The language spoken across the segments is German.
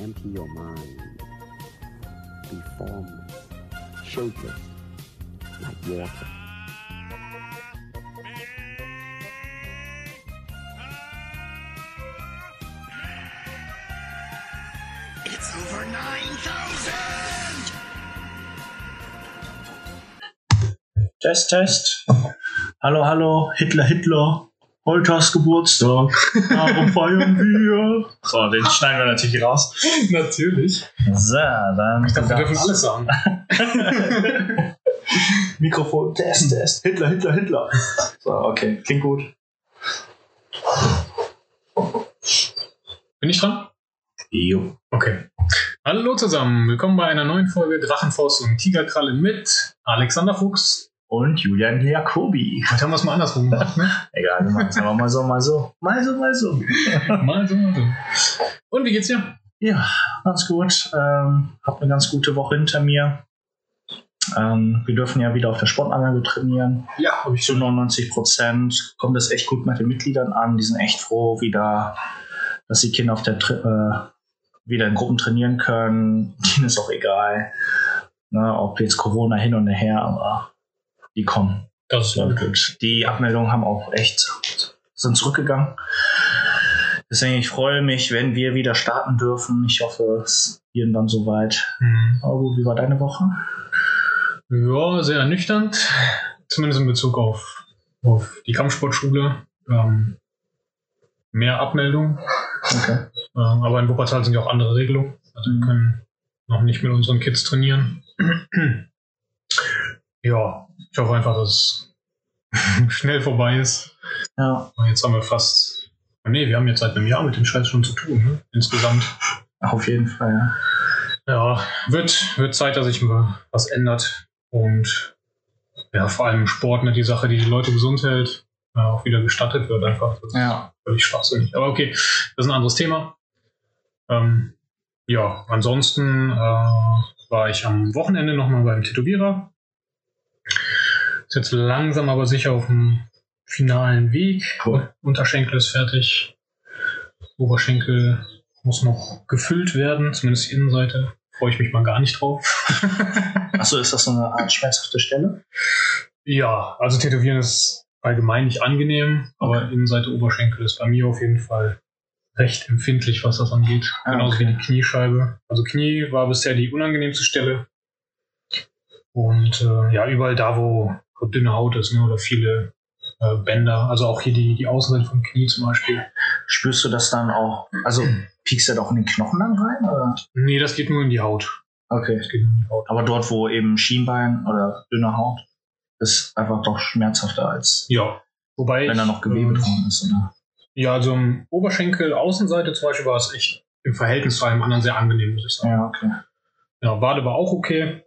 Empty your mind. Be formless, shapeless, like water. It's over 9,000! Test, Test. Hallo, hallo, Hitler, Hitler. Hast Geburtstag. Darum feiern wir. So, den schneiden wir natürlich raus. Natürlich. So, dann. Ich dachte, wir dürfen alles sagen. Mikrofon, Test, Test. Hitler, Hitler, Hitler. So, okay, klingt gut. Bin ich dran? Jo. Okay. Hallo zusammen, willkommen bei einer neuen Folge Drachenfaust und Tigerkralle mit Alexander Fuchs. Und Julian Jacobi. Heute haben wir es mal andersrum gemacht, ne? Egal, wir machen es aber mal so, mal so. Mal so, mal so. mal so, mal so. Und wie geht's dir? Ja, ganz gut. Ähm, hab eine ganz gute Woche hinter mir. Ähm, wir dürfen ja wieder auf der Sportanlage trainieren. Ja, habe ich zu 99 Prozent kommt es echt gut mit den Mitgliedern an. Die sind echt froh, wieder, dass die Kinder auf der Tri äh, wieder in Gruppen trainieren können. Denen ist auch egal, ne, ob jetzt Corona hin und her, aber die kommen. Das ist Ja, gut. Die Abmeldungen haben auch echt sind zurückgegangen. Deswegen ich freue mich, wenn wir wieder starten dürfen. Ich hoffe, es ist irgendwann soweit. Mhm. Aber gut, wie war deine Woche? Ja, sehr ernüchternd. Zumindest in Bezug auf, auf die Kampfsportschule. Ähm, mehr Abmeldungen. Okay. Ähm, aber in Wuppertal sind ja auch andere Regelungen. Also wir können noch nicht mit unseren Kids trainieren. ja, ich hoffe einfach, dass es schnell vorbei ist. Ja, Und Jetzt haben wir fast. Nee, wir haben jetzt seit einem Jahr mit dem Scheiß schon zu tun, ne? Insgesamt. auf jeden Fall. Ja. Ja, wird, wird Zeit, dass sich mal was ändert. Und ja, vor allem Sport, ne, die Sache, die die Leute gesund hält, äh, auch wieder gestattet wird einfach. Das ist ja. völlig schwachsinnig. Aber okay, das ist ein anderes Thema. Ähm, ja, ansonsten äh, war ich am Wochenende nochmal beim Tätowierer. Ist jetzt langsam aber sicher auf dem finalen Weg. Cool. Unterschenkel ist fertig. Oberschenkel muss noch gefüllt werden, zumindest die Innenseite. Freue ich mich mal gar nicht drauf. Achso, ist das so eine Art schmerzhafte Stelle? ja, also Tätowieren ist allgemein nicht angenehm, aber Innenseite Oberschenkel ist bei mir auf jeden Fall recht empfindlich, was das angeht. Ah, Genauso okay. wie die Kniescheibe. Also Knie war bisher die unangenehmste Stelle. Und äh, ja, überall da, wo, wo dünne Haut ist, ne, oder viele äh, Bänder, also auch hier die, die Außenseite vom Knie zum Beispiel. Spürst du das dann auch? Also piekst du doch in den Knochen dann rein? Oder? Nee, das geht nur in die Haut. Okay. Das geht nur in die Haut. Aber dort, wo eben Schienbein oder dünne Haut, ist einfach doch schmerzhafter, als Ja. Wobei wenn da ich, noch Gewebe äh, dran ist. Oder? Ja, also im Oberschenkel, Außenseite zum Beispiel war es echt im Verhältnis zu einem anderen sehr angenehm, muss ich sagen. Ja, okay. Ja, Wade war auch okay.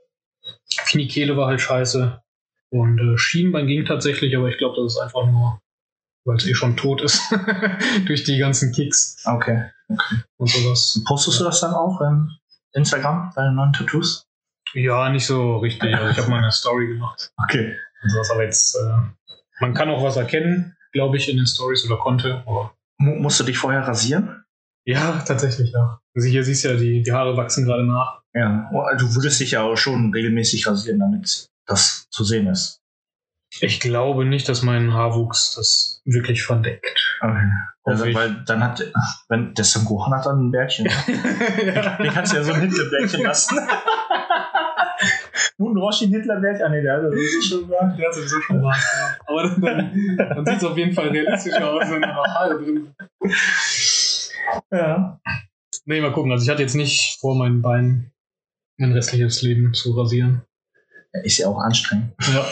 Kniekehle war halt scheiße. Und äh, Schienbein ging tatsächlich, aber ich glaube, das ist einfach nur, weil es eh schon tot ist. Durch die ganzen Kicks Okay. und sowas. Postest du das dann auch in Instagram, deine neuen Tattoos? Ja, nicht so richtig. Also ich habe mal eine Story gemacht. Okay. Und sowas, aber jetzt, äh, man kann auch was erkennen, glaube ich, in den Stories oder konnte. Aber Mu musst du dich vorher rasieren? ja, tatsächlich, ja. Also hier siehst du ja, die, die Haare wachsen gerade nach. Ja. Oh, Du würdest dich ja auch schon regelmäßig rasieren, damit das zu sehen ist. Ich glaube nicht, dass mein Haarwuchs das wirklich verdeckt. Okay. Also, weil dann hat, wenn der Son Gohan hat dann ein Bärtchen. Den kannst du ja so ein Hitlerbärtchen lassen. Nun Roshi Hitlerbärtchen. Ah, nee, der hat das schon gemacht. Der hat sowieso schon. Ja. Aber dann, dann, dann sieht es auf jeden Fall realistischer aus, wenn da noch Haare drin sind. Ja. Nee, mal gucken. Also ich hatte jetzt nicht vor, mein Bein mein restliches Leben zu rasieren. Ist ja auch anstrengend. Ja.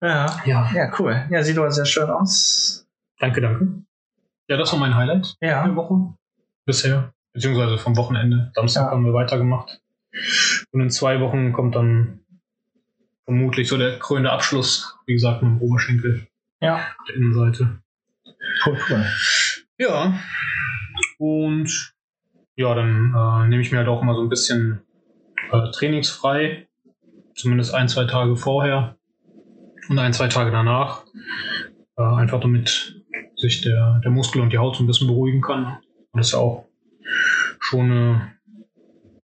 Ja. Ja. Ja, cool. Ja, sieht aber sehr schön aus. Danke, danke. Ja, das war mein Highlight Ja. der Woche bisher. Beziehungsweise vom Wochenende. Samstag Ja. haben wir weitergemacht. Und in zwei Wochen kommt dann vermutlich so der krönende Abschluss. Wie gesagt, mit dem Oberschenkel, Ja. der Innenseite. Cool, cool. Ja. Und ja, dann äh, nehme ich mir halt auch immer so ein bisschen äh, trainingsfrei. Zumindest ein, zwei Tage vorher und ein, zwei Tage danach. Äh, einfach damit sich der, der Muskel und die Haut so ein bisschen beruhigen kann. Und das ja auch schon eine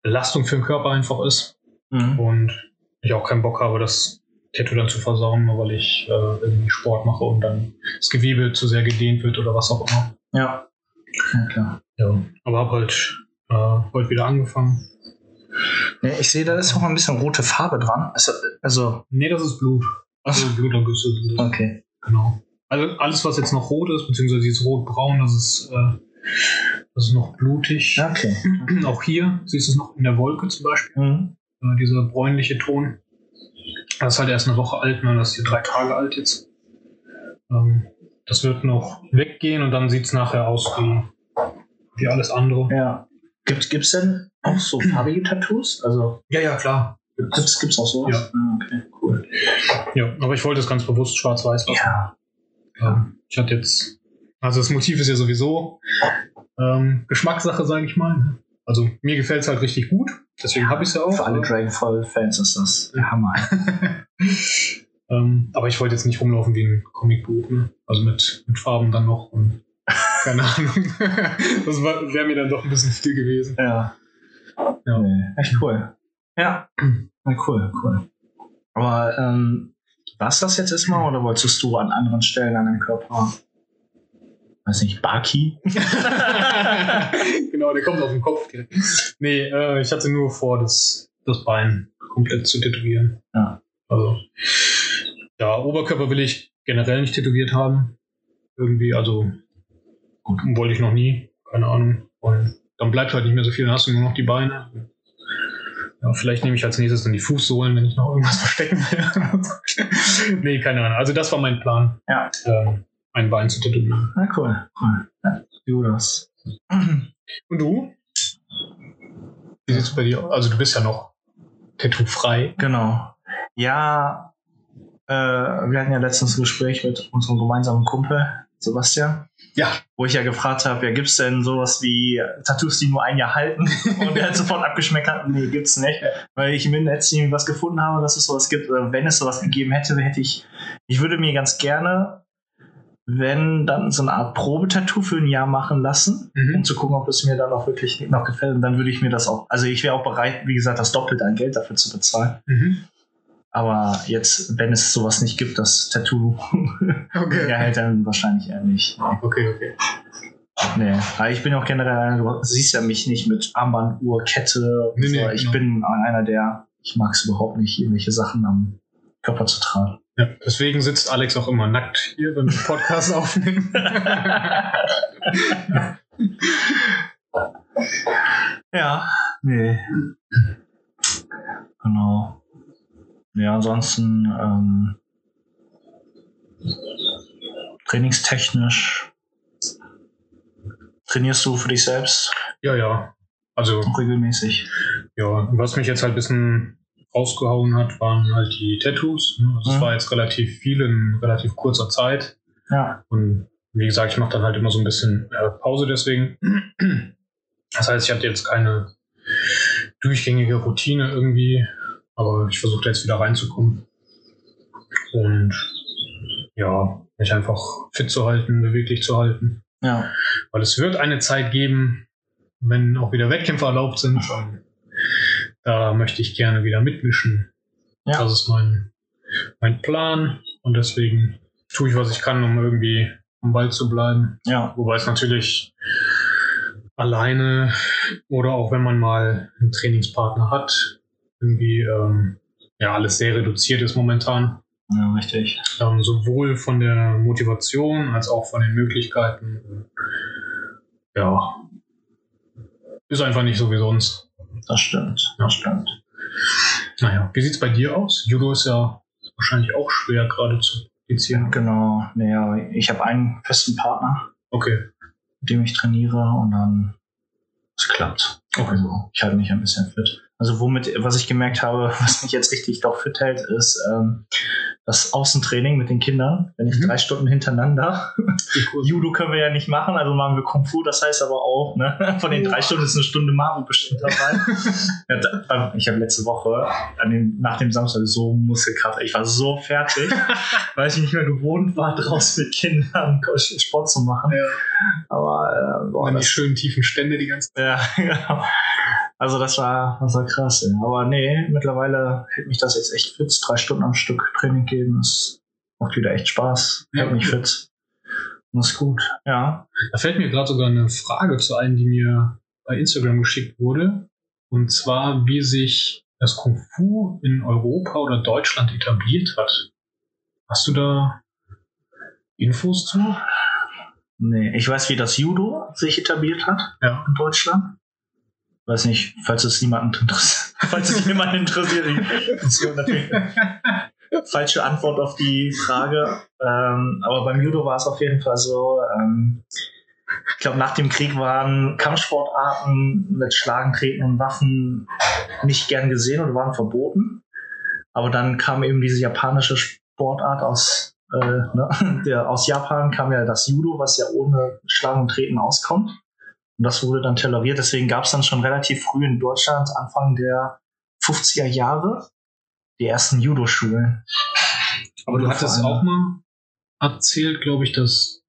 Belastung für den Körper einfach ist Mhm. und ich auch keinen Bock habe, das Tattoo dann zu versauen, nur weil ich äh, irgendwie Sport mache und dann das Gewebe zu sehr gedehnt wird oder was auch immer. Ja. Ja, klar. Ja, aber habe halt äh, heute wieder angefangen. Nee, ich sehe, da ist auch ein bisschen rote Farbe dran. Also, also Nee, das ist Blut. Also Blutergüsse sind das. okay. Genau. Also alles, was jetzt noch rot ist, beziehungsweise jetzt rot-braun, das ist, äh, das ist noch blutig. Okay. Auch hier siehst du es noch in der Wolke zum Beispiel, Mhm. äh, dieser bräunliche Ton. Das ist halt erst eine Woche alt, ne? das ist hier drei Tage alt jetzt. Ähm, das wird noch weggehen und dann sieht es nachher aus wie, wie alles andere. Ja. Gibt, gibt's denn auch so farbige Tattoos? Also, Ja, ja, klar. gibt's, gibt's auch sowas? Ja. Ah, okay, cool. Ja, aber ich wollte es ganz bewusst schwarz-weiß lassen. Ja. Ähm, ich hatte jetzt, also das Motiv ist ja sowieso ähm, Geschmackssache, sage ich mal. ne? Also mir gefällt es halt richtig gut, deswegen habe ich es ja auch. Für alle Dragonfall-Fans ist das der Hammer. ähm, aber ich wollte jetzt nicht rumlaufen wie ein Comicbuch, ne? also mit, mit Farben dann noch und keine Ahnung. das wäre mir dann doch ein bisschen viel gewesen. Ja. Ja. Nee, echt cool. Ja. ja cool, cool. Aber ähm, war's das jetzt erstmal oder wolltest du an anderen Stellen an deinem Körper, weiß nicht, Baki? genau, der kommt auf den Kopf direkt. Nee, äh, ich hatte nur vor, das, das Bein komplett zu tätowieren. Ja. Also, ja, Oberkörper will ich generell nicht tätowiert haben. Irgendwie, also, wollte ich noch nie. Keine Ahnung. Und dann bleibt halt nicht mehr so viel, dann hast du nur noch die Beine. Ja, vielleicht nehme ich als nächstes dann die Fußsohlen, wenn ich noch irgendwas verstecken will. nee, keine Ahnung. Also, das war mein Plan. Ja. Ähm, ein Bein zu tätowieren. Na cool, cool. Ja, du das. Und du? Wie sieht's bei dir aus? Also du bist ja noch tattoo-frei. Genau. Ja, äh, wir hatten ja letztens ein Gespräch mit unserem gemeinsamen Kumpel, Sebastian. Ja. Wo ich ja gefragt habe, ja, gibt's denn sowas wie Tattoos, die nur ein Jahr halten? Und er hat sofort abgeschmeckt, hat, nee, gibt's nicht. Weil ich im Netz was gefunden habe, dass es sowas gibt. Oder Wenn es sowas gegeben hätte, hätte ich, ich würde mir ganz gerne, wenn dann so eine Art Probetattoo für ein Jahr machen lassen, um Mhm. zu gucken, ob es mir dann auch wirklich noch gefällt. Und dann würde ich mir das auch, also ich wäre auch bereit, wie gesagt, das Doppelte an Geld dafür zu bezahlen. Mhm. Aber jetzt, wenn es sowas nicht gibt, das Tattoo, Okay. ja, hält dann wahrscheinlich eher nicht. Okay, okay. Nee. Aber ich bin auch generell einer, du siehst ja mich nicht mit Armband, Uhr, Kette. Nee, so. nee, ich genau. bin einer, der, ich mag es überhaupt nicht, irgendwelche Sachen am Körper zu tragen. Ja, deswegen sitzt Alex auch immer nackt hier, wenn wir Podcast aufnehmen. Ja, nee. Genau. Ja, ansonsten ähm, trainingstechnisch trainierst du für dich selbst ja, ja. Also, regelmäßig. ja, was mich jetzt halt ein bisschen rausgehauen hat, waren halt die Tattoos. ne? Also, es Mhm. war jetzt relativ viel in relativ kurzer Zeit. Ja, Und wie gesagt, ich mache dann halt immer so ein bisschen äh, Pause deswegen. Das heißt, ich hatte jetzt keine durchgängige Routine irgendwie, aber ich versuche da jetzt wieder reinzukommen. Und ja, mich einfach fit zu halten, beweglich zu halten. ja, Weil es wird eine Zeit geben, wenn auch wieder Wettkämpfe erlaubt sind. Da möchte ich gerne wieder mitmischen. Ja. Das ist mein, mein Plan. Und deswegen tue ich, was ich kann, um irgendwie am Ball zu bleiben. ja, Wobei es natürlich alleine oder auch wenn man mal einen Trainingspartner hat, irgendwie ähm, ja alles sehr reduziert ist momentan. ja, richtig. Ähm, sowohl von der Motivation als auch von den Möglichkeiten. Ja, ist einfach nicht so wie sonst. Das stimmt, das stimmt. Naja, wie sieht's bei dir aus? Judo ist ja wahrscheinlich auch schwer gerade zu praktizieren. Genau, naja, ich habe einen festen Partner, Okay. mit dem ich trainiere und dann es klappt. Also ich halte mich ein bisschen fit. Also womit, was ich gemerkt habe, was mich jetzt richtig doch fit hält, ist, ähm, das Außentraining mit den Kindern, wenn ich Mhm. drei Stunden hintereinander. Judo können wir ja nicht machen, also machen wir Kung Fu. Das heißt aber auch, ne, von den drei Stunden ist eine Stunde Maru bestimmt dabei. ja, da, ich habe letzte Woche an dem, nach dem Samstag so Muskelkraft. Ich war so fertig, weil ich nicht mehr gewohnt war, draußen mit Kindern Sport zu machen. Ja. Aber äh, boah, die schönen tiefen Stände die ganze Zeit. ja, genau. Also das war, das war krass. Ja. Aber nee, mittlerweile hält mich das jetzt echt fit. Drei Stunden am Stück Training geben, das macht wieder echt Spaß. Ja, Hält mich fit. Das ist gut. Ja. Da fällt mir gerade sogar eine Frage zu ein, die mir bei Instagram geschickt wurde. Und zwar, wie sich das Kung Fu in Europa oder Deutschland etabliert hat. Hast du da Infos zu? Nee, ich weiß, wie das Judo sich etabliert hat Ja. in Deutschland. Weiß nicht, falls es niemanden interessiert. falls es jemanden interessiert. Interessiert natürlich. Falsche Antwort auf die Frage. Ähm, aber beim Judo war es auf jeden Fall so. Ähm, ich glaube, nach dem Krieg waren Kampfsportarten mit Schlagen, Treten und Waffen nicht gern gesehen und waren verboten. Aber dann kam eben diese japanische Sportart aus, äh, ne, der, aus Japan kam ja das Judo, was ja ohne Schlagen und Treten auskommt. Und das wurde dann toleriert. Deswegen gab es dann schon relativ früh in Deutschland, Anfang der 50er Jahre, die ersten Judo-Schulen. Aber du hattest auch mal erzählt, glaube ich, dass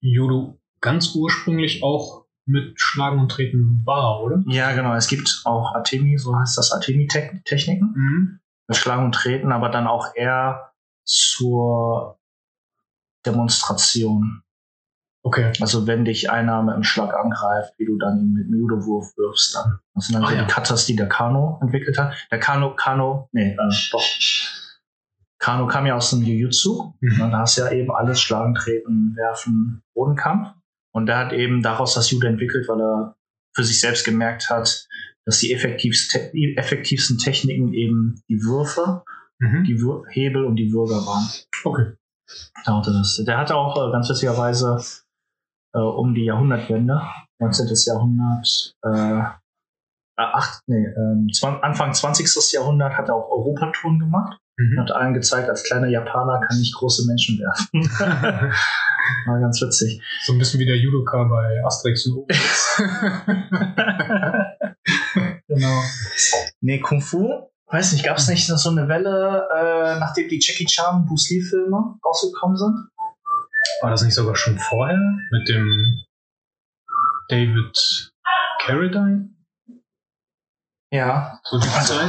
Judo ganz ursprünglich auch mit Schlagen und Treten war, oder? Ja, genau. Es gibt auch Artemi, so heißt das Artemi-Techniken. Mhm. mit Schlagen und Treten, aber dann auch eher zur Demonstration. Okay. Also wenn dich einer mit einem Schlag angreift, wie du dann mit einem Judo-Wurf wirfst dann. Das sind dann Ah, so ja. die Katas, die der Kano entwickelt hat. Der Kano, Kano, nee, äh, doch. Kano kam ja aus dem Jiu-Jitsu. Mhm. Und da hast du ja eben alles Schlagen, Treten, Werfen, Bodenkampf. Und der hat eben daraus das Judo entwickelt, weil er für sich selbst gemerkt hat, dass die effektivste, effektivsten Techniken eben die Würfe, Mhm. die Wür Hebel und die Würger waren. Okay. Da hatte das. Der hatte auch äh, ganz witzigerweise äh, um die Jahrhundertwende, 19. Jahrhundert, äh, äh, acht, nee, ähm, zwan- Anfang 20. Jahrhundert hat er auch Europatouren gemacht und Mhm. hat allen gezeigt, als kleiner Japaner kann ich große Menschen werfen. War ganz witzig. so ein bisschen wie der Judoka bei Asterix und Obelix. Genau. Nee, Kung Fu, weiß nicht, gab es nicht so eine Welle, äh, nachdem die Jackie Chan, Bruce Lee Filme rausgekommen sind? War das nicht sogar schon vorher mit dem David Carradine? Ja. So die Zeit?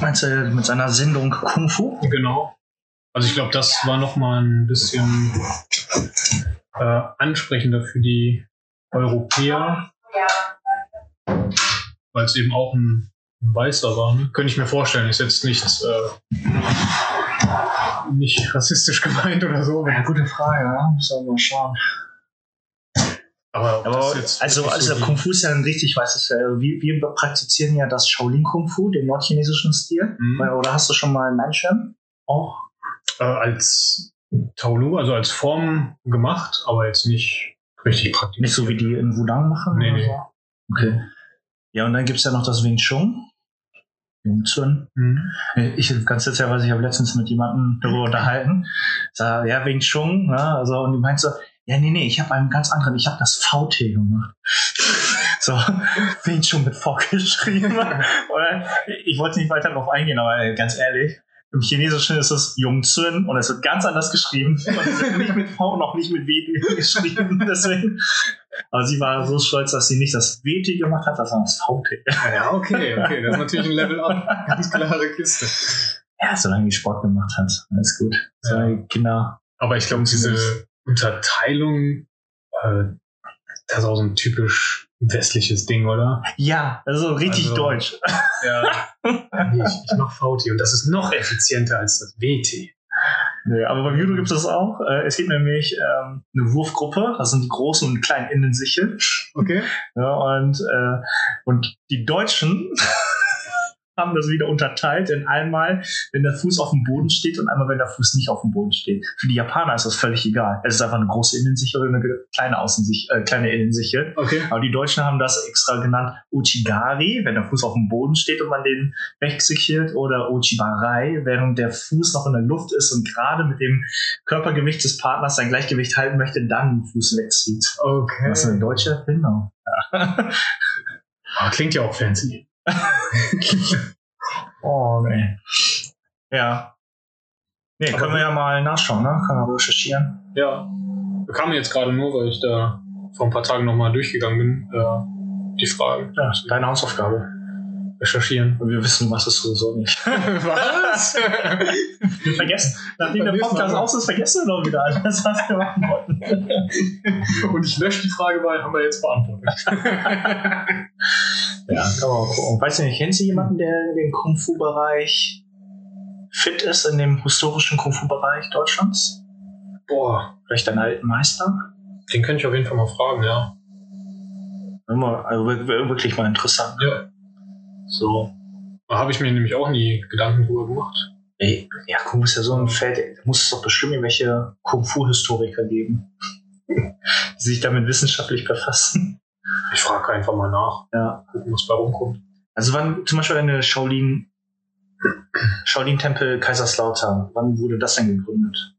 Meinst du mit seiner Sendung Kung Fu? Genau. Also ich glaube, das war noch mal ein bisschen äh, ansprechender für die Europäer, weil es eben auch ein, Weißer war. Ne? Könnte ich mir vorstellen. Ist jetzt nicht, äh, nicht rassistisch gemeint oder so. Ja, gute Frage, ja. Müssen wir mal schauen. Aber, Aber also, also so Kung Fu ist ja ein richtig weißes Feld. Wir, wir praktizieren ja das Shaolin Kung Fu, den nordchinesischen Stil. Mhm. Weil- Oder hast du schon mal Nanshan? Auch? äh, als Taolu, also als Form gemacht, aber jetzt nicht richtig praktisch. Nicht so wie die in Wudang machen? Nee, oder nee. So? Okay. Ja, und dann gibt's ja noch das Wing Chun. Wing Chun. Mhm. Ich ganz witzigerweise, ich habe letztens mit jemandem darüber unterhalten. Sag, ja, Wing Chun, ne? Also, und die meint so, ja, nee, nee, ich habe einen ganz anderen, ich habe das VT gemacht. so, Wing Chun mit V geschrieben. Oder, ich wollte nicht weiter darauf eingehen, aber ey, ganz ehrlich, im Chinesischen ist es Jung Zun und es wird ganz anders geschrieben. Und es wird nicht mit V noch nicht mit WT geschrieben. Deswegen. Aber sie war so stolz, dass sie nicht das WT gemacht hat, sondern das VT. Ja, okay, okay. Das ist natürlich ein Level up. Ganz klare Kiste. Ja, solange die Sport gemacht hat, alles gut. Solange die Kinder. Aber ich glaube, diese Unterteilung, äh, das ist auch so ein typisch westliches Ding, oder? Ja, also richtig Also- deutsch. Ja. nee, ich, ich mach VT und das ist noch effizienter als das WT. Nee, aber beim Judo gibt es das auch. Äh, Es gibt nämlich ähm, eine Wurfgruppe, das sind die großen und kleinen Innensichel. Okay. Ja, und, äh, und die Deutschen haben das wieder unterteilt in einmal, wenn der Fuß auf dem Boden steht und einmal, wenn der Fuß nicht auf dem Boden steht. Für die Japaner ist das völlig egal. Es ist einfach eine große Innensicher oder eine kleine Außensicher, äh, kleine Innensicher. Okay. Aber die Deutschen haben das extra genannt Uchigari, wenn der Fuß auf dem Boden steht und man den wegsichert, oder Uchibarai, während der Fuß noch in der Luft ist und gerade mit dem Körpergewicht des Partners sein Gleichgewicht halten möchte, dann den Fuß wegzieht. Okay. Das ist eine deutsche Erfindung. Ah, Klingt ja auch fancy. oh, nee. Ja. Nee, können wir ja mal nachschauen, ne? Können wir recherchieren. Ja. Bekam mir jetzt gerade nur, weil ich da vor ein paar Tagen nochmal durchgegangen bin, äh, die Fragen. Ja, das ist deine Hausaufgabe. Recherchieren. Und wir wissen, was es sowieso nicht. Was? Wir vergessen, nachdem der Podcast aus ist, vergessen wir doch wieder alles, was wir machen wollten. Und ich lösche die Frage, weil haben wir jetzt beantwortet. Ja, kann man mal gucken. Weiß nicht, kennst du jemanden, der in dem Kung-Fu-Bereich fit ist, in dem historischen Kung-Fu-Bereich Deutschlands? Boah, Vielleicht deinen alten Meister? den könnte ich auf jeden Fall mal fragen, ja. Immer, also wir- wir- wirklich mal interessant. Ja. So. Da habe ich mir nämlich auch nie Gedanken drüber gemacht. Ey, ja, Kung ist ja so ein Feld, da muss es doch bestimmt irgendwelche Kung-Fu-Historiker geben, die sich damit wissenschaftlich befassen. Ich frage einfach mal nach, Ja. gucken, was bei rumkommt. Also wann zum Beispiel eine Shaolin, Shaolin-Tempel Kaiserslautern, wann wurde das denn gegründet?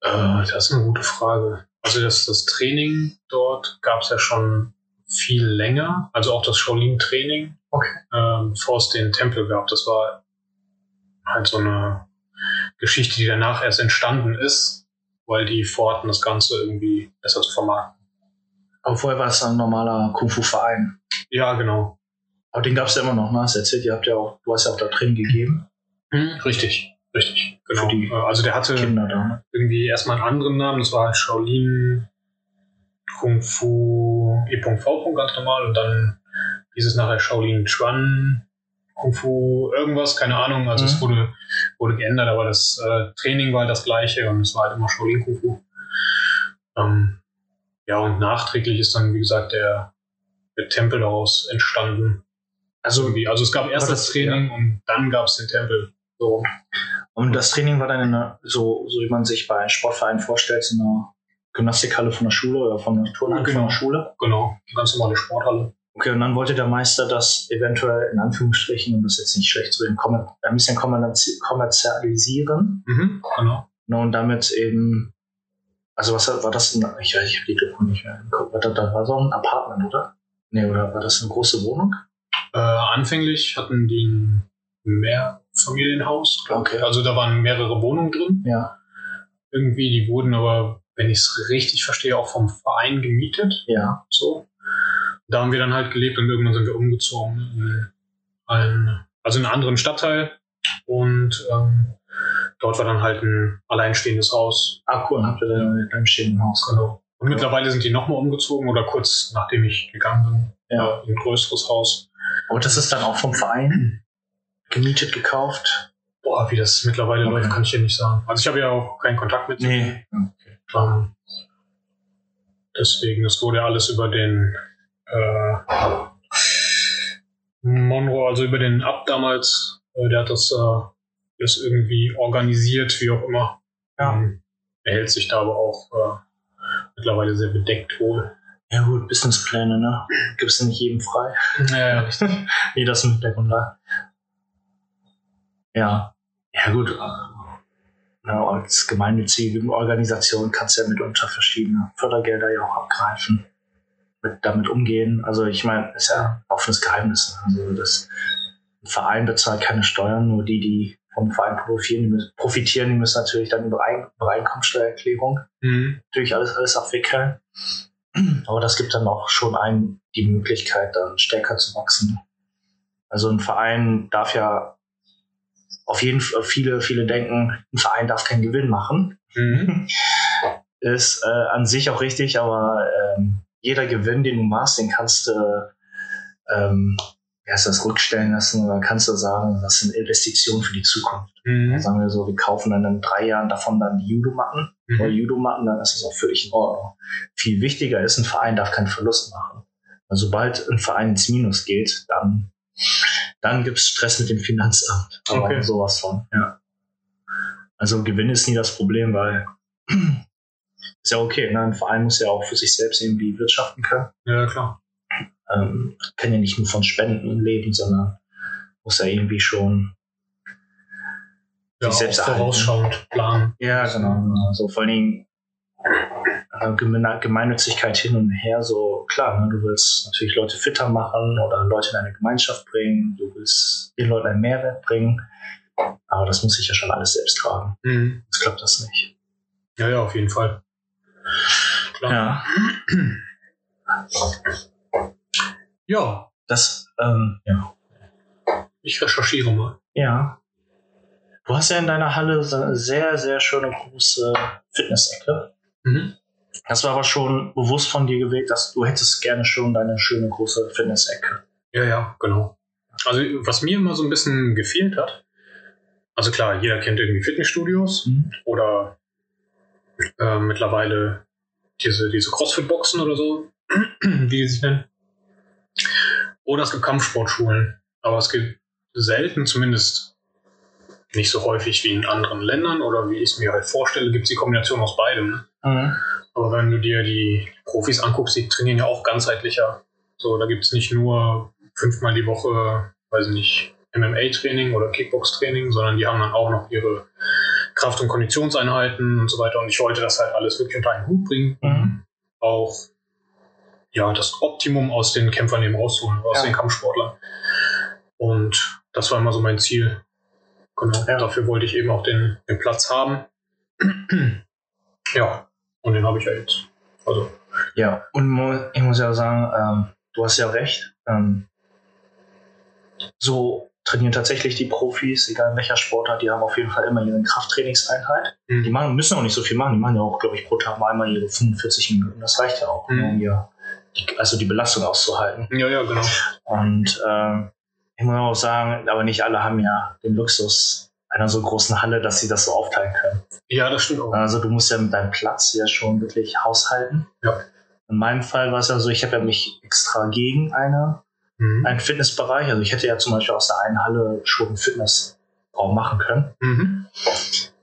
Äh, das ist eine gute Frage. Also das, das Training dort gab es ja schon viel länger. Also auch das Shaolin-Training, Okay. ähm, bevor es den Tempel gab. Das war halt so eine Geschichte, die danach erst entstanden ist, weil die vorhatten, das Ganze irgendwie besser zu vermarkten. Aber vorher war es ein normaler Kung-Fu-Verein. Ja, genau. Aber den gab es ja immer noch, ne? Hast erzählt, ihr habt ja auch, du hast ja auch da drin gegeben. Hm, richtig, richtig. Genau. Also der hatte Kinder da. ne? irgendwie erstmal einen anderen Namen, das war Shaolin Kung Fu E.V. ganz normal und dann hieß es nachher Shaolin Chuan Kung Fu irgendwas, keine Ahnung, also es Mhm. wurde, wurde geändert, aber das äh, Training war halt das gleiche und es war halt immer Shaolin Kung Fu. Ähm, ja, und nachträglich ist dann, wie gesagt, der, der Tempel daraus entstanden. Also irgendwie, also es gab erst das, das- Training und dann gab es den Tempel. So. Und das Training war dann in einer, so, so wie man sich bei Sportvereinen vorstellt, so einer Gymnastikhalle von der Schule oder von der Turnhalle Genau. von der Schule. Genau, die ganz normale Sporthalle. Okay, und dann wollte der Meister das eventuell in Anführungsstrichen, und das jetzt nicht schlecht zu kommer- ein bisschen kommerzi- kommerzialisieren. Mhm, genau. Und damit eben, also was war das? Ein, ich ich habe die Doku nicht mehr im Kopf. War so ein Apartment, oder? Nee, oder war das eine große Wohnung? Äh, anfänglich hatten die ein Mehrfamilienhaus. Okay. Also da waren mehrere Wohnungen drin. Ja, Irgendwie, die wurden aber, wenn ich es richtig verstehe, auch vom Verein gemietet. ja. So. Da haben wir dann halt gelebt und irgendwann sind wir umgezogen in einen, also in einen anderen Stadtteil. Und ähm, dort war dann halt ein alleinstehendes Haus. Ah, cool, habt ihr dann in einem stehenden Haus. Genau. Und mittlerweile sind die nochmal umgezogen oder kurz nachdem ich gegangen bin. Ja. äh, In ein größeres Haus. Aber das ist dann auch vom Verein gemietet, gekauft? Boah, wie das mittlerweile Okay. läuft, kann ich dir nicht sagen. Also ich habe ja auch keinen Kontakt mit. Nee. Ähm, deswegen, es wurde ja alles über den äh, Monroe, also über den Ab damals, äh, der hat das, äh, das irgendwie organisiert, wie auch immer. Ja. Ähm, er hält sich da aber auch äh, mittlerweile sehr bedeckt wohl. Ja gut, Businesspläne, ne? Gibst du nicht jedem frei. Ja, ja, richtig. Nee, das im Hintergrund lag. Ja. Ja gut. Ja, als gemeinnützige Organisation kannst du ja mitunter verschiedene Fördergelder ja auch abgreifen. Mit, damit umgehen. Also ich meine, ist ja ein offenes Geheimnis. Also das ein Verein bezahlt keine Steuern, nur die, die vom Verein profitieren, die müssen, profitieren, die müssen natürlich dann über, Ein über Einkommensteuererklärung Mhm. natürlich alles, alles abwickeln. Aber das gibt dann auch schon ein die Möglichkeit, dann stärker zu wachsen. Also ein Verein darf ja auf jeden Fall, viele, viele denken, ein Verein darf keinen Gewinn machen. Mhm. Ist äh, an sich auch richtig, aber ähm, jeder Gewinn, den du machst, den kannst du ähm, heißt das, rückstellen lassen oder kannst du sagen, das sind Investitionen für die Zukunft. Mhm. Dann sagen wir so, wir kaufen dann in drei Jahren davon dann die Judomatten oder Mhm. Judomatten, dann ist das auch völlig in Ordnung. Viel wichtiger ist, ein Verein darf keinen Verlust machen. Also sobald ein Verein ins Minus geht, dann dann gibt es Stress mit dem Finanzamt. Aber Okay. sowas von, ja. Also Gewinn ist nie das Problem, weil ist ja okay. Ne? Ein Verein muss ja auch für sich selbst irgendwie wirtschaften können. Ja, klar. Ähm, kann ja nicht nur von Spenden leben, sondern muss ja irgendwie schon Ja, Sich selbst vorausschauend planen. Ja, genau. genau. So vor allen Dingen Gemeinnützigkeit hin und her. So klar, ne, du willst natürlich Leute fitter machen oder Leute in eine Gemeinschaft bringen. Du willst den Leuten einen Mehrwert bringen. Aber das muss ich ja schon alles selbst tragen. Mhm. Sonst klappt das nicht. Ja, ja, auf jeden Fall. Klar. Ja, Ja, das, ähm, ja. ich recherchiere mal. Ja. Du hast ja in deiner Halle eine sehr, sehr schöne große Fitness-Ecke. Mhm. Das war aber schon bewusst von dir gewählt, dass du hättest gerne schon deine schöne große Fitness-Ecke. Ja, ja, genau. Also was mir immer so ein bisschen gefehlt hat, also klar, jeder kennt irgendwie Fitnessstudios Mhm. oder äh, mittlerweile diese, diese Crossfit-Boxen oder so, wie die sich nennen. Oder es gibt Kampfsportschulen, aber es gibt selten, zumindest nicht so häufig wie in anderen Ländern oder wie ich es mir halt vorstelle, gibt es die Kombination aus beidem. Ne? Mhm. Aber wenn du dir die Profis anguckst, die trainieren ja auch ganzheitlicher. So, da gibt es nicht nur fünfmal die Woche, weiß ich nicht, MMA-Training oder Kickbox-Training, sondern die haben dann auch noch ihre Kraft- und Konditionseinheiten und so weiter. Und ich wollte das halt alles wirklich unter einen Hut bringen. Mhm. Auch ja, das Optimum aus den Kämpfern eben rausholen, aus Ja. den Kampfsportlern. Und das war immer so mein Ziel. Genau. Ja. Dafür wollte ich eben auch den, den Platz haben. ja, und den habe ich ja jetzt. Also, Ja, und ich muss ja sagen, ähm, du hast ja recht. Ähm, so trainieren tatsächlich die Profis, egal in welcher Sportart, die haben auf jeden Fall immer ihre Krafttrainingseinheit. Mhm. Die machen, müssen auch nicht so viel machen, die machen ja auch, glaube ich, pro Tag mal einmal ihre 45 Minuten. Das reicht ja auch, Mhm. um ihr, die, also die Belastung auszuhalten. ja, ja, genau. Und ähm, ich muss auch sagen, aber nicht alle haben ja den Luxus einer so großen Halle, dass sie das so aufteilen können. Ja, das stimmt auch. Also du musst ja mit deinem Platz ja schon wirklich haushalten. Ja. In meinem Fall war es ja so, ich habe ja mich extra gegen eine, Mhm. einen Fitnessbereich, also ich hätte ja zum Beispiel aus der einen Halle schon einen Fitnessraum machen können. Mhm.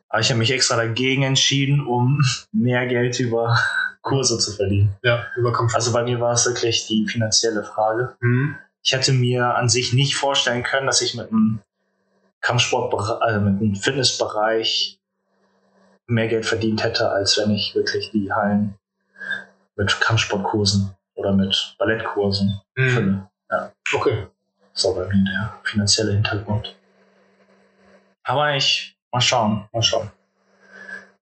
Aber ich habe mich extra dagegen entschieden, um mehr Geld über Kurse zu verdienen. Ja, über Kampf. Also bei mir war es wirklich die finanzielle Frage. Mhm. Ich hätte mir an sich nicht vorstellen können, dass ich mit einem Kampfsport, also mit einem Fitnessbereich mehr Geld verdient hätte, als wenn ich wirklich die Hallen mit Kampfsportkursen oder mit Ballettkursen Mhm. fülle. Okay. Das war bei mir der finanzielle Hintergrund. Aber ich, mal schauen, mal schauen.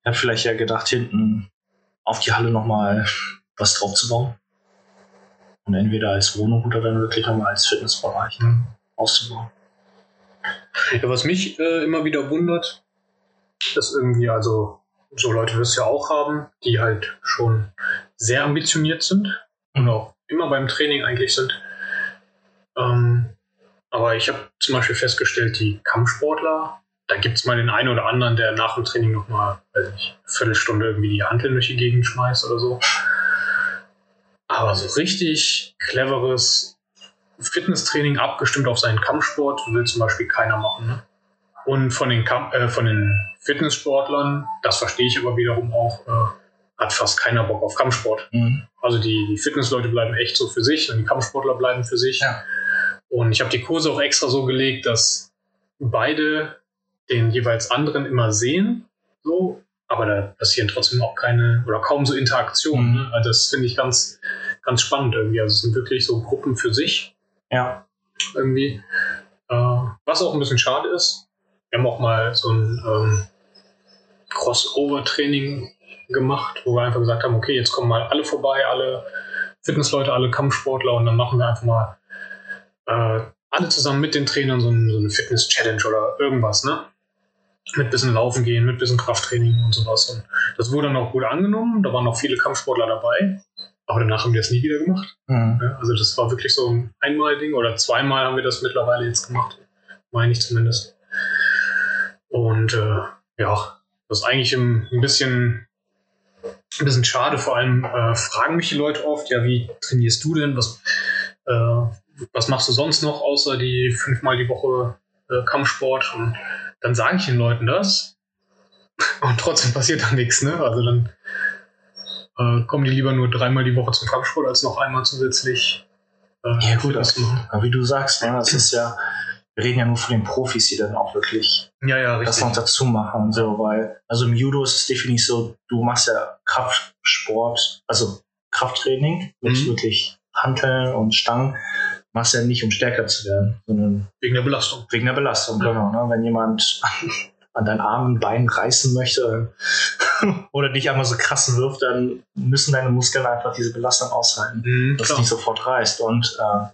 Ich habe vielleicht ja gedacht, hinten auf die Halle nochmal was drauf zu bauen. Und entweder als Wohnung oder dann wirklich nochmal als Fitnessbereich Mhm. auszubauen. Ja, was mich äh, immer wieder wundert, ist irgendwie, also, so Leute wirst du ja auch haben, die halt schon sehr ambitioniert sind und auch immer beim Training eigentlich sind. Ähm, aber ich habe zum Beispiel festgestellt, die Kampfsportler, da gibt es mal den einen oder anderen, der nach dem Training nochmal, eine Viertelstunde irgendwie die Hanteln durch die Gegend schmeißt oder so. Aber so richtig cleveres Fitnesstraining abgestimmt auf seinen Kampfsport will zum Beispiel keiner machen. Ne? Und von den, Kamp äh, von den Fitnesssportlern, das verstehe ich aber wiederum auch, äh, hat fast keiner Bock auf Kampfsport. Mhm. Also die, die Fitnessleute bleiben echt so für sich und die Kampfsportler bleiben für sich. Ja. Und ich habe die Kurse auch extra so gelegt, dass beide den jeweils anderen immer sehen, so, aber da passieren trotzdem auch keine oder kaum so Interaktionen. Mhm. Ne? Also das finde ich ganz, ganz spannend irgendwie. Also es sind wirklich so Gruppen für sich Ja. irgendwie. Äh, was auch ein bisschen schade ist, wir haben auch mal so ein ähm, Crossover-Training gemacht, wo wir einfach gesagt haben, okay, jetzt kommen mal alle vorbei, alle Fitnessleute, alle Kampfsportler und dann machen wir einfach mal äh, alle zusammen mit den Trainern so, ein, so eine Fitness-Challenge oder irgendwas, ne? Mit bisschen Laufen gehen, mit bisschen Krafttraining und sowas. Und das wurde dann auch gut angenommen, da waren auch viele Kampfsportler dabei, aber danach haben wir das nie wieder gemacht. Mhm. Also das war wirklich so ein Einmal-Ding oder zweimal haben wir das mittlerweile jetzt gemacht. Meine ich zumindest. Und äh, ja, das ist eigentlich ein, bisschen ein bisschen schade. Vor allem äh, fragen mich die Leute oft, ja, wie trainierst du denn? Was, äh, was machst du sonst noch, außer die fünfmal die Woche äh, Kampfsport? Und dann sage ich den Leuten das. Und trotzdem passiert da nichts, ne? Also dann äh, kommen die lieber nur dreimal die Woche zum Kampfsport, als noch einmal zusätzlich. Äh, Ja, gut, aber wie du sagst, ne, das ist ja, wir reden ja nur von den Profis, die dann auch wirklich Ja, ja, das noch dazu machen so, weil, also im Judo ist es definitiv so, du machst ja Kraftsport, also Krafttraining mit Mhm. wirklich Hanteln und Stangen, machst ja nicht, um stärker zu werden, sondern Wegen der Belastung. wegen der Belastung, genau. Ne? Wenn jemand an deinen Armen, Beinen reißen möchte oder dich einmal so krass wirft, dann müssen deine Muskeln einfach diese Belastung aushalten Mhm, dass es nicht sofort reißt. Und äh,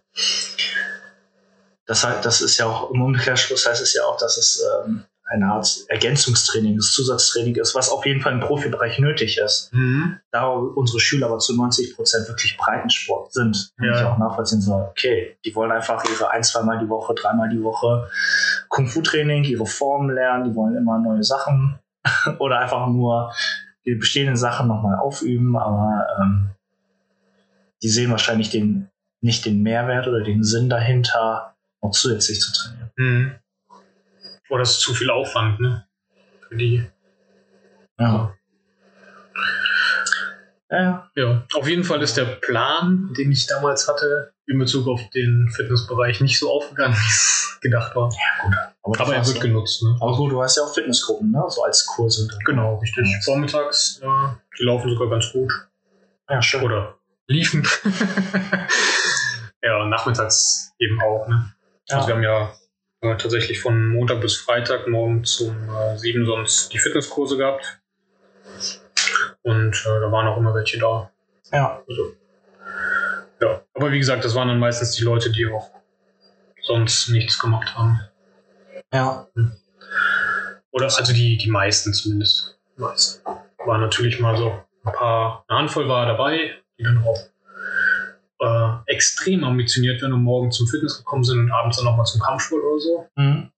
das, halt, das ist ja auch im Umkehrschluss heißt es ja auch, dass es ähm, eine Art Ergänzungstraining, das Zusatztraining ist, was auf jeden Fall im Profibereich nötig ist. Mhm. Da unsere Schüler aber zu 90 Prozent wirklich Breitensport sind, Ja. ich auch nachvollziehen soll. Okay, die wollen einfach ihre ein, zweimal die Woche, dreimal die Woche Kung-Fu-Training, ihre Formen lernen, die wollen immer neue Sachen oder einfach nur die bestehenden Sachen nochmal aufüben, aber ähm, die sehen wahrscheinlich den, nicht den Mehrwert oder den Sinn dahinter, noch zusätzlich zu trainieren. Mhm. Oder das ist zu viel Aufwand, ne? Für die. Ja. Ja, Ja, auf jeden Fall ist der Plan, den ich damals hatte, in Bezug auf den Fitnessbereich nicht so aufgegangen, wie es gedacht war. aber, Aber er wird genutzt, ne? Aber gut, du hast ja auch Fitnessgruppen, ne? So als Kurse. dann. Genau, richtig. Vormittags, äh, die laufen sogar ganz gut. Ja, schön. Oder liefen. ja, und nachmittags eben auch, ne? Also wir haben ja äh, tatsächlich von Montag bis Freitag morgen zum äh, 7 sonst die Fitnesskurse gehabt. Und äh, da waren auch immer welche da. Ja, Also, ja, aber wie gesagt, das waren dann meistens die Leute, die auch sonst nichts gemacht haben. ja. Oder also die, die meisten zumindest. Die meisten. War natürlich mal so ein paar, eine Handvoll war dabei, die dann auch äh, extrem ambitioniert werden und morgen zum Fitness gekommen sind und abends dann nochmal zum Kampfsport oder so. Mhm.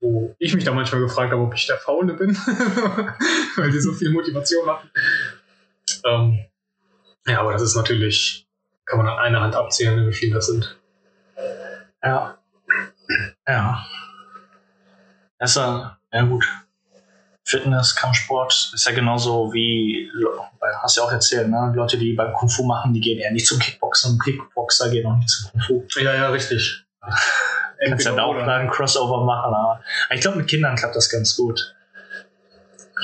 Wo ich mich da manchmal gefragt habe, ob ich der Faule bin, weil die so viel Motivation hatten. Ähm, ja, aber das ist natürlich, kann man an einer Hand abzählen, wie viele das sind. Ja. Ja. Das ist ja, ja gut. Fitness, Kampfsport ist ja genauso wie, hast du ja auch erzählt, ne? Leute, die beim Kung Fu machen, die gehen eher nicht zum Kickboxen und Kickboxer gehen auch nicht zum Kung Fu. Ja, ja, richtig. Kannst ja da auch einen Crossover machen, aber ich glaube, mit Kindern klappt das ganz gut.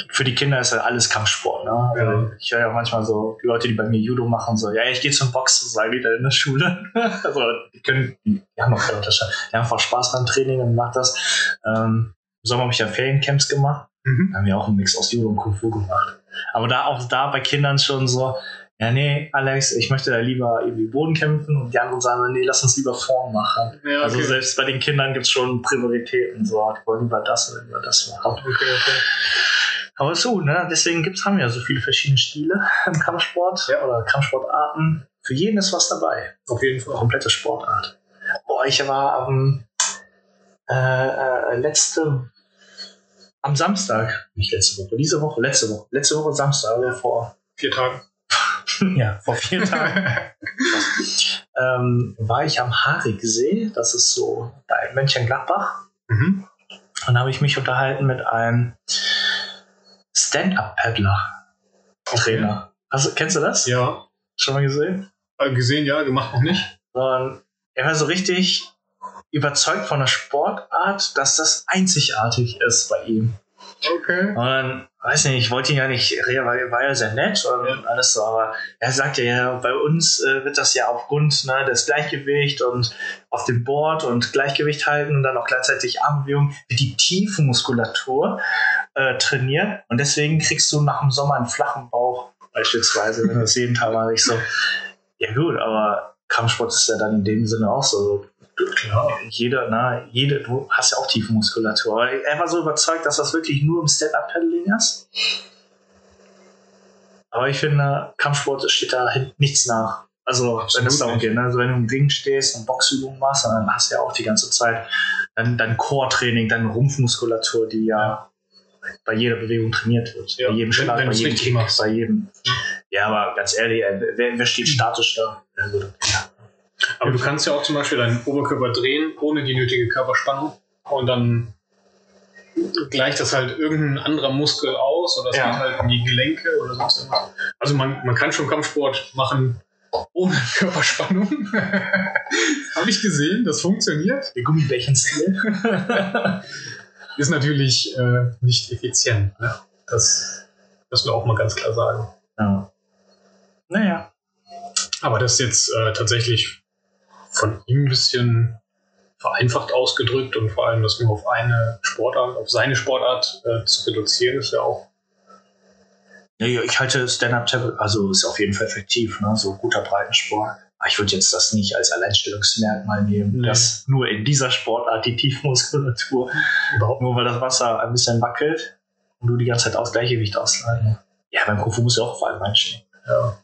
Für die Kinder ist ja alles Kampfsport, ne? Also Ja. Ich höre ja manchmal so die Leute, die bei mir Judo machen, so, ja, ich gehe zum Boxen, sagen die dann in der Schule. also, die können, die haben noch keine Unterscheidung. Die haben einfach Spaß beim Training und macht das. Ähm, Im Sommer habe ich ja Feriencamps gemacht. Mhm. Da haben wir auch einen Mix aus Judo und Kung Fu gemacht. Aber da auch da bei Kindern schon so, ja, nee, Alex, ich möchte da lieber irgendwie Boden kämpfen und die anderen sagen, nee, lass uns lieber Form machen. Ja, Also okay. selbst bei den Kindern gibt es schon Prioritäten, so, die wollen lieber das oder lieber das machen. Okay, okay. Aber so, ne, deswegen gibt's, haben wir ja so viele verschiedene Stile im Kampfsport Ja. oder Kampfsportarten. Für jeden ist was dabei. Auf jeden Fall. Komplette Sportart. Boah, ich war am äh, äh, letzte am Samstag, nicht letzte Woche, diese Woche, letzte Woche, letzte Woche Samstag, oder vor, Vier Tage. ja, vor vier Tagen, ähm, war ich am Harigsee, das ist so in Mönchengladbach. mhm. Und da habe ich mich unterhalten mit einem Stand-Up-Paddler-Trainer. Also, kennst du das? Ja. Schon mal gesehen? Äh, Gesehen, ja, gemacht noch nicht. Und er war so richtig überzeugt von der Sportart, dass das einzigartig ist bei ihm. Okay. Und dann, weiß nicht, ich wollte ihn ja nicht, er war, ja sehr nett und Ja. alles so, aber er sagte ja, bei uns äh, wird das ja aufgrund ne, des Gleichgewicht und auf dem Board und Gleichgewicht halten und dann auch gleichzeitig Armbewegung, wird die tiefe Muskulatur äh, trainiert und deswegen kriegst du nach dem Sommer einen flachen Bauch, beispielsweise, wenn du das jeden Tag machst. Ich so, ja gut, aber Kampfsport ist ja dann in dem Sinne auch so. Klar. Jeder, na, jede, du hast ja auch tiefe Muskulatur. Aber er war so überzeugt, dass das wirklich nur im Stand-Up-Paddling ist. Aber ich finde, Kampfsport steht da hin- nichts nach. Also, wenn Absolut es darum geht, ne? also wenn du im Ring stehst und Boxübungen machst, dann hast du ja auch die ganze Zeit dann dein Core-Training, deine Rumpfmuskulatur, die ja bei jeder Bewegung trainiert wird. Ja, bei jedem wenn- Schlag, wenn bei du's jedem Kick, machst. bei jedem. Ja, aber ganz ehrlich, wer, wer steht statisch da? Ja, gut, ja. Aber du kannst ja auch zum Beispiel deinen Oberkörper drehen, ohne die nötige Körperspannung. Und dann gleicht das halt irgendein anderer Muskel aus oder es Ja. geht halt in die Gelenke oder sonst irgendwas. Also man, man kann schon Kampfsport machen ohne Körperspannung. Habe ich gesehen, das funktioniert. Der Gummibärchen-Stil. Ist natürlich äh, nicht effizient. Ne? Das müssen wir auch mal ganz klar sagen. ja. Naja. Aber das ist jetzt äh, tatsächlich von ihm ein bisschen vereinfacht ausgedrückt und vor allem das nur auf eine Sportart, auf seine Sportart äh, zu reduzieren, ist ja auch Ja, ja, ich halte Stand-Up-Table, also ist auf jeden Fall effektiv, ne? so guter Breitensport. Aber ich würde jetzt das nicht als Alleinstellungsmerkmal nehmen, Nee. dass nur in dieser Sportart die Tiefmuskulatur, überhaupt nur weil das Wasser ein bisschen wackelt und du die ganze Zeit aus Gleichgewicht ausleiten. Ja, beim Kung Fu muss ja auch vor allem einstehen. ja,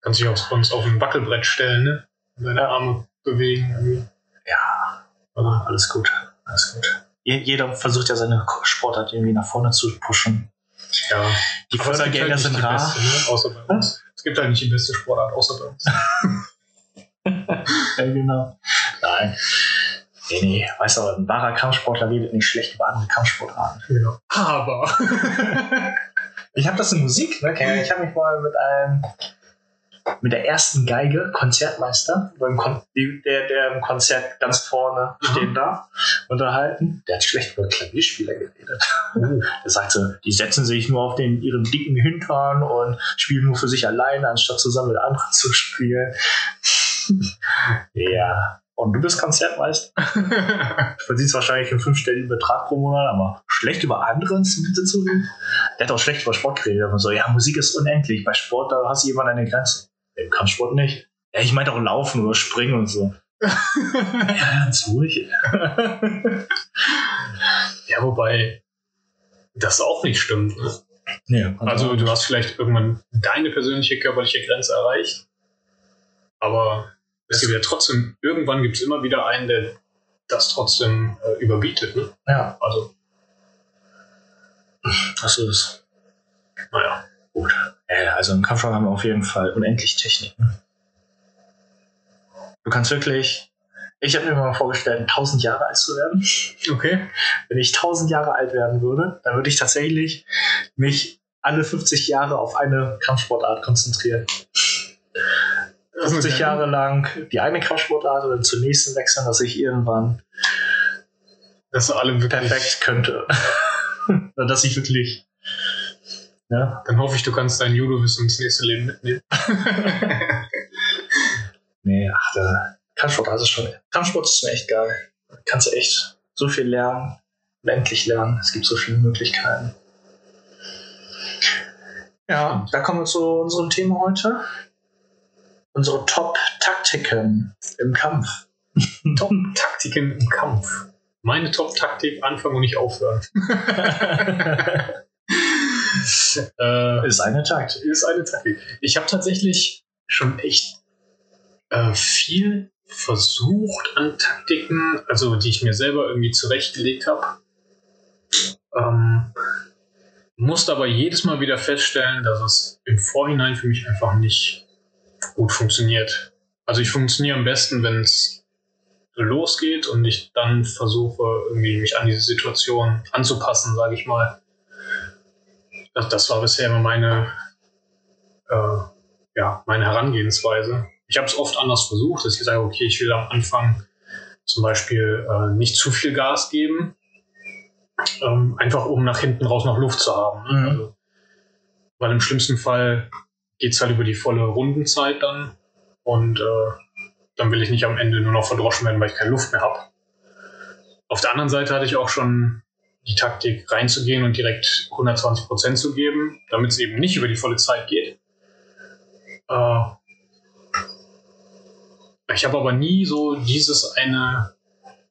kann sich auch sonst auf ein Wackelbrett stellen, ne? Und seine Ja. Arme bewegen. Irgendwie. Ja, Also, alles gut, alles gut. Je- Jeder versucht ja seine Sportart irgendwie nach vorne zu pushen. ja. Die Aber Fördergelder halt sind die rar. beste, ne? Außer bei uns. Es gibt halt nicht die beste Sportart außer bei uns. Ja, genau. Nein. Nee, nee, weißt du, ein wahrer Kampfsportler redet nicht schlecht über andere Kampfsportarten. genau. Aber Ich habe das in Musik, ne? Ken? Ich habe mich mal mit einem mit der ersten Geige, Konzertmeister, beim Kon der, der im Konzert ganz vorne stehen darf, unterhalten. Der hat schlecht über Klavierspieler geredet. Der sagte, die setzen sich nur auf den, ihren dicken Hintern und spielen nur für sich alleine, anstatt zusammen mit anderen zu spielen. ja. Und du bist Konzertmeister? Verdienst wahrscheinlich einen fünfstelligen Betrag pro Monat, aber schlecht über andere Instrumente zu reden? Der hat auch schlecht über Sport geredet. Aber so, ja, Musik ist unendlich. Bei Sport, da hast du jemand eine Grenze. Im Kampfsport nicht. Ja, ich meine auch Laufen oder Springen und so. ja, ganz ruhig. ja, wobei das auch nicht stimmt. Ne? Ja, Also du hast vielleicht irgendwann deine persönliche körperliche Grenze erreicht, aber es gibt ja trotzdem, irgendwann gibt es immer wieder einen, der das trotzdem äh, überbietet. Ne? ja, Also, das ist naja. gut. Ja, also im Kampfsport haben wir auf jeden Fall unendlich Techniken. Du kannst wirklich, ich habe mir mal vorgestellt, 1000 Jahre alt zu werden. Okay. Wenn ich 1000 Jahre alt werden würde, dann würde ich tatsächlich mich alle 50 Jahre auf eine Kampfsportart konzentrieren. 50 Jahre lang die eine Kampfsportart und dann zur nächsten wechseln, dass ich irgendwann Dass alle wirklich, perfekt könnte. Oder dass ich wirklich. Ja, Dann hoffe ich, du kannst dein Judo-Wissen ins nächste Leben mitnehmen. nee, ach, der Kampfsport ist schon. Kampfsport ist mir echt geil. Kannst du echt so viel lernen, unendlich lernen. Es gibt so viele Möglichkeiten. Ja, da kommen wir zu unserem Thema heute. Unsere Top-Taktiken im Kampf. Top-Taktiken im Kampf. Meine Top-Taktik, anfangen und nicht aufhören. äh, ist eine Taktik. ist eine Taktik. Ich habe tatsächlich schon echt äh, viel versucht an Taktiken, also die ich mir selber irgendwie zurechtgelegt habe. Ähm, musste aber jedes Mal wieder feststellen, dass es im Vorhinein für mich einfach nicht gut funktioniert. Also ich funktioniere am besten, wenn es losgeht und ich dann versuche, irgendwie mich an diese Situation anzupassen, sage ich mal. Das, das war bisher immer meine, äh, ja, meine Herangehensweise. Ich habe es oft anders versucht, dass ich sage, okay, ich will am Anfang zum Beispiel äh, nicht zu viel Gas geben, ähm, einfach um nach hinten raus noch Luft zu haben. ne? Mhm. Also, weil im schlimmsten Fall geht's halt über die volle Rundenzeit dann und äh, dann will ich nicht am Ende nur noch verdroschen werden, weil ich keine Luft mehr habe. Auf der anderen Seite hatte ich auch schon die Taktik reinzugehen und direkt 120 Prozent zu geben, damit es eben nicht über die volle Zeit geht. Äh, ich habe aber nie so dieses eine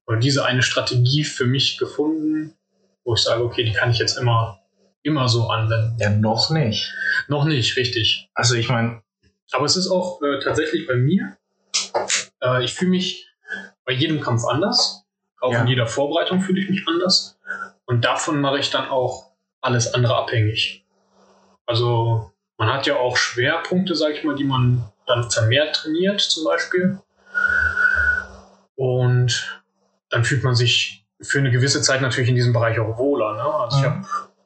oder diese eine Strategie für mich gefunden, wo ich sage, okay, die kann ich jetzt immer, immer so anwenden. Ja, noch nicht. Noch nicht, richtig. Also ich meine, Aber es ist auch äh, tatsächlich bei mir, äh, ich fühle mich bei jedem Kampf anders. Auch Ja. in jeder Vorbereitung fühle ich mich anders. Und davon mache ich dann auch alles andere abhängig. Also man hat ja auch Schwerpunkte, sag ich mal, die man dann vermehrt trainiert zum Beispiel. Und dann fühlt man sich für eine gewisse Zeit natürlich in diesem Bereich auch wohler. Ne? Also ich Mhm.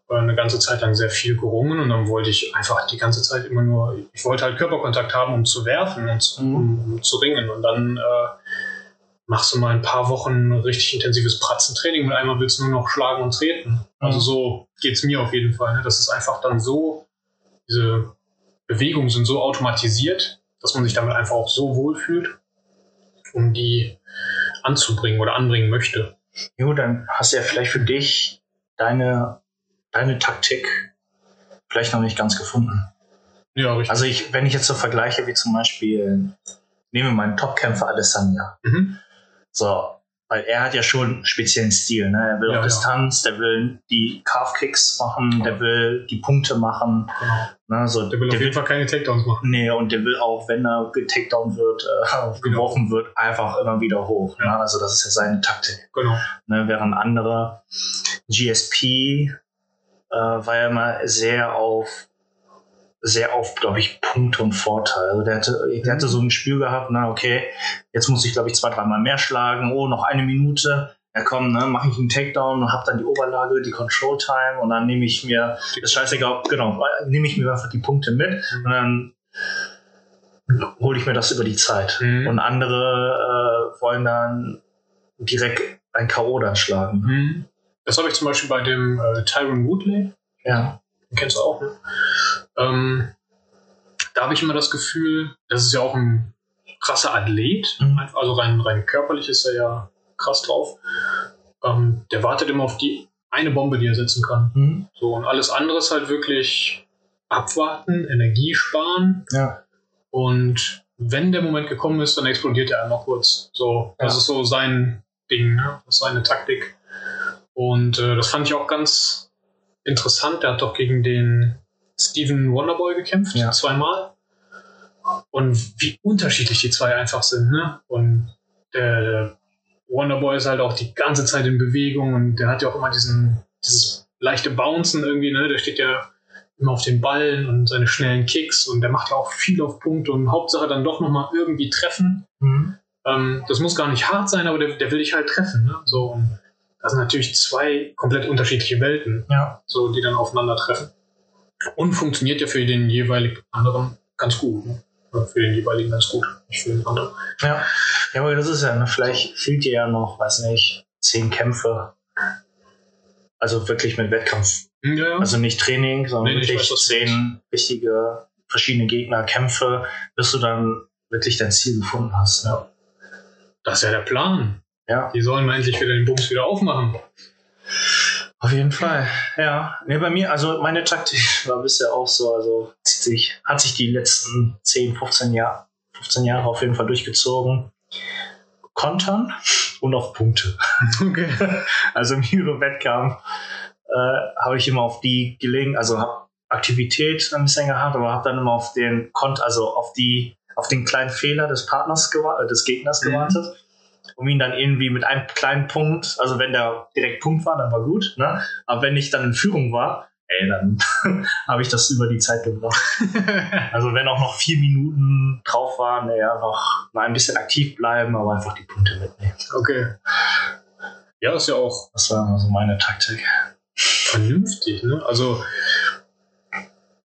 habe eine ganze Zeit lang sehr viel gerungen und dann wollte ich einfach die ganze Zeit immer nur, ich wollte halt Körperkontakt haben, um zu werfen und zu, Mhm. um, um zu ringen. Und dann äh, machst du mal ein paar Wochen richtig intensives Pratzentraining und einmal willst du nur noch schlagen und treten. Also Mhm. so geht's mir auf jeden Fall. Ne? Das ist einfach dann so, diese Bewegungen sind so automatisiert, dass man sich damit einfach auch so wohlfühlt, um die anzubringen oder anbringen möchte. Jo, dann hast du ja vielleicht für dich deine, deine Taktik vielleicht noch nicht ganz gefunden. Ja, richtig. Also ich, wenn ich jetzt so vergleiche, wie zum Beispiel, nehme meinen Topkämpfer Adesanya. mhm. So, weil er hat ja schon einen speziellen Stil, ne? Er will Ja, auf ja. Distanz, der will die Calf-Kicks machen, der will die Punkte machen, genau. ne? So, Der will auf jeden Fall keine Takedowns machen. Nee, und der will auch, wenn er getakedown wird, äh, geworfen wird, einfach immer wieder hoch. Ja. Ne? Also das ist ja seine Taktik. Genau. Ne? Während andere GSP äh, war ja immer sehr auf sehr auf, glaube ich, Punkte und Vorteil. Also der hatte, der hatte so ein Spiel gehabt, na okay, jetzt muss ich, glaube ich, zwei, dreimal mehr schlagen. Oh, noch eine Minute. Ja komm, ne, mache ich einen Takedown und habe dann die Oberlage, die Control Time und dann nehme ich mir, ist scheißegal, genau, nehme ich mir einfach die Punkte mit Mhm. und dann hole ich mir das über die Zeit. Mhm. Und andere äh, wollen dann direkt ein K.O. dann schlagen. Mhm. Das habe ich zum Beispiel bei dem äh, Tyron Woodley, Ja. den kennst du auch, ne? Ähm, da habe ich immer das Gefühl, das ist ja auch ein krasser Athlet, Mhm. also rein, rein körperlich ist er ja krass drauf. Ähm, der wartet immer auf die eine Bombe, die er setzen kann. Mhm. So, und alles andere ist halt wirklich abwarten, Energie sparen Ja. und wenn der Moment gekommen ist, dann explodiert er einmal kurz. So, das Ja. ist so sein Ding, ne? das ist seine Taktik. Und äh, das fand ich auch ganz interessant. Der hat doch gegen den Steven Wonderboy gekämpft, Ja. zweimal. Und wie unterschiedlich die zwei einfach sind. Ne? Und der, der Wonderboy ist halt auch die ganze Zeit in Bewegung und der hat ja auch immer diesen, dieses leichte Bouncen irgendwie. Ne? Der steht ja immer auf den Ballen und seine schnellen Kicks und der macht ja auch viel auf Punkte und Hauptsache dann doch nochmal irgendwie treffen. Mhm. Ähm, das muss gar nicht hart sein, aber der, der will dich halt treffen. Ne? So, und das sind natürlich zwei komplett unterschiedliche Welten, Ja. so, die dann aufeinandertreffen. Und funktioniert ja für den jeweiligen anderen ganz gut. Ne? Für den jeweiligen ganz gut, nicht für den anderen. Ja. Ja, aber das ist ja, ne, vielleicht fehlt dir ja noch, weiß nicht, zehn Kämpfe. Also wirklich mit Wettkampf. Hm, Ja, ja. Also nicht Training, sondern Nee, nee, ich wirklich weiß, zehn wichtige verschiedene Gegner, Kämpfe, bis du dann wirklich dein Ziel gefunden hast. Ja. das ist ja der Plan. ja. Die sollen mal endlich wieder den Bums wieder aufmachen. Auf jeden Fall, ja. Nee, bei mir, also meine Taktik war bisher auch so, also sich, hat sich die letzten 10, 15 Jahre, 15 Jahre auf jeden Fall durchgezogen. Kontern und auf Punkte. Okay. Also im Judo-Wettkampf äh, habe ich immer auf die gelegen, also habe Aktivität ein bisschen gehabt, aber habe dann immer auf den Kont, also auf die, auf den kleinen Fehler des Partners gewa- äh, des Gegners Mhm. gewartet, um ihn dann irgendwie mit einem kleinen Punkt, also wenn der direkt Punkt war, dann war gut, ne? Aber wenn ich dann in Führung war, ey, dann habe ich das über die Zeit gebracht. Also wenn auch noch vier Minuten drauf waren, ja, noch mal ein bisschen aktiv bleiben, aber einfach die Punkte mitnehmen. okay. Ja, ist ja auch Das war immer so meine Taktik. vernünftig. Ne? Also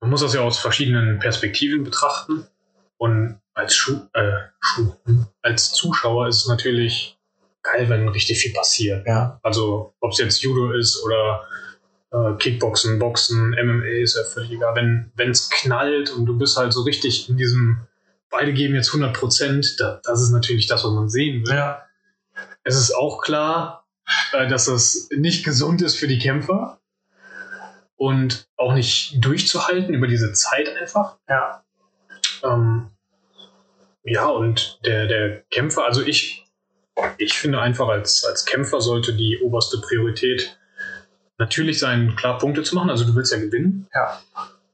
man muss das ja aus verschiedenen Perspektiven betrachten. Und als, Schu äh, Schu hm, als Zuschauer ist es natürlich geil, wenn richtig viel passiert. Ja. Also ob es jetzt Judo ist oder äh, Kickboxen, Boxen, MMA ist ja völlig egal. Wenn es knallt und du bist halt so richtig in diesem, beide geben jetzt 100 Prozent, da, das ist natürlich das, was man sehen will. Ja. Es ist auch klar, äh, dass es nicht gesund ist für die Kämpfer und auch nicht durchzuhalten über diese Zeit einfach. Ja. Ähm, ja, und der, der Kämpfer, also ich, ich finde einfach, als, als Kämpfer sollte die oberste Priorität natürlich sein, klar Punkte zu machen. Also du willst ja gewinnen. Ja.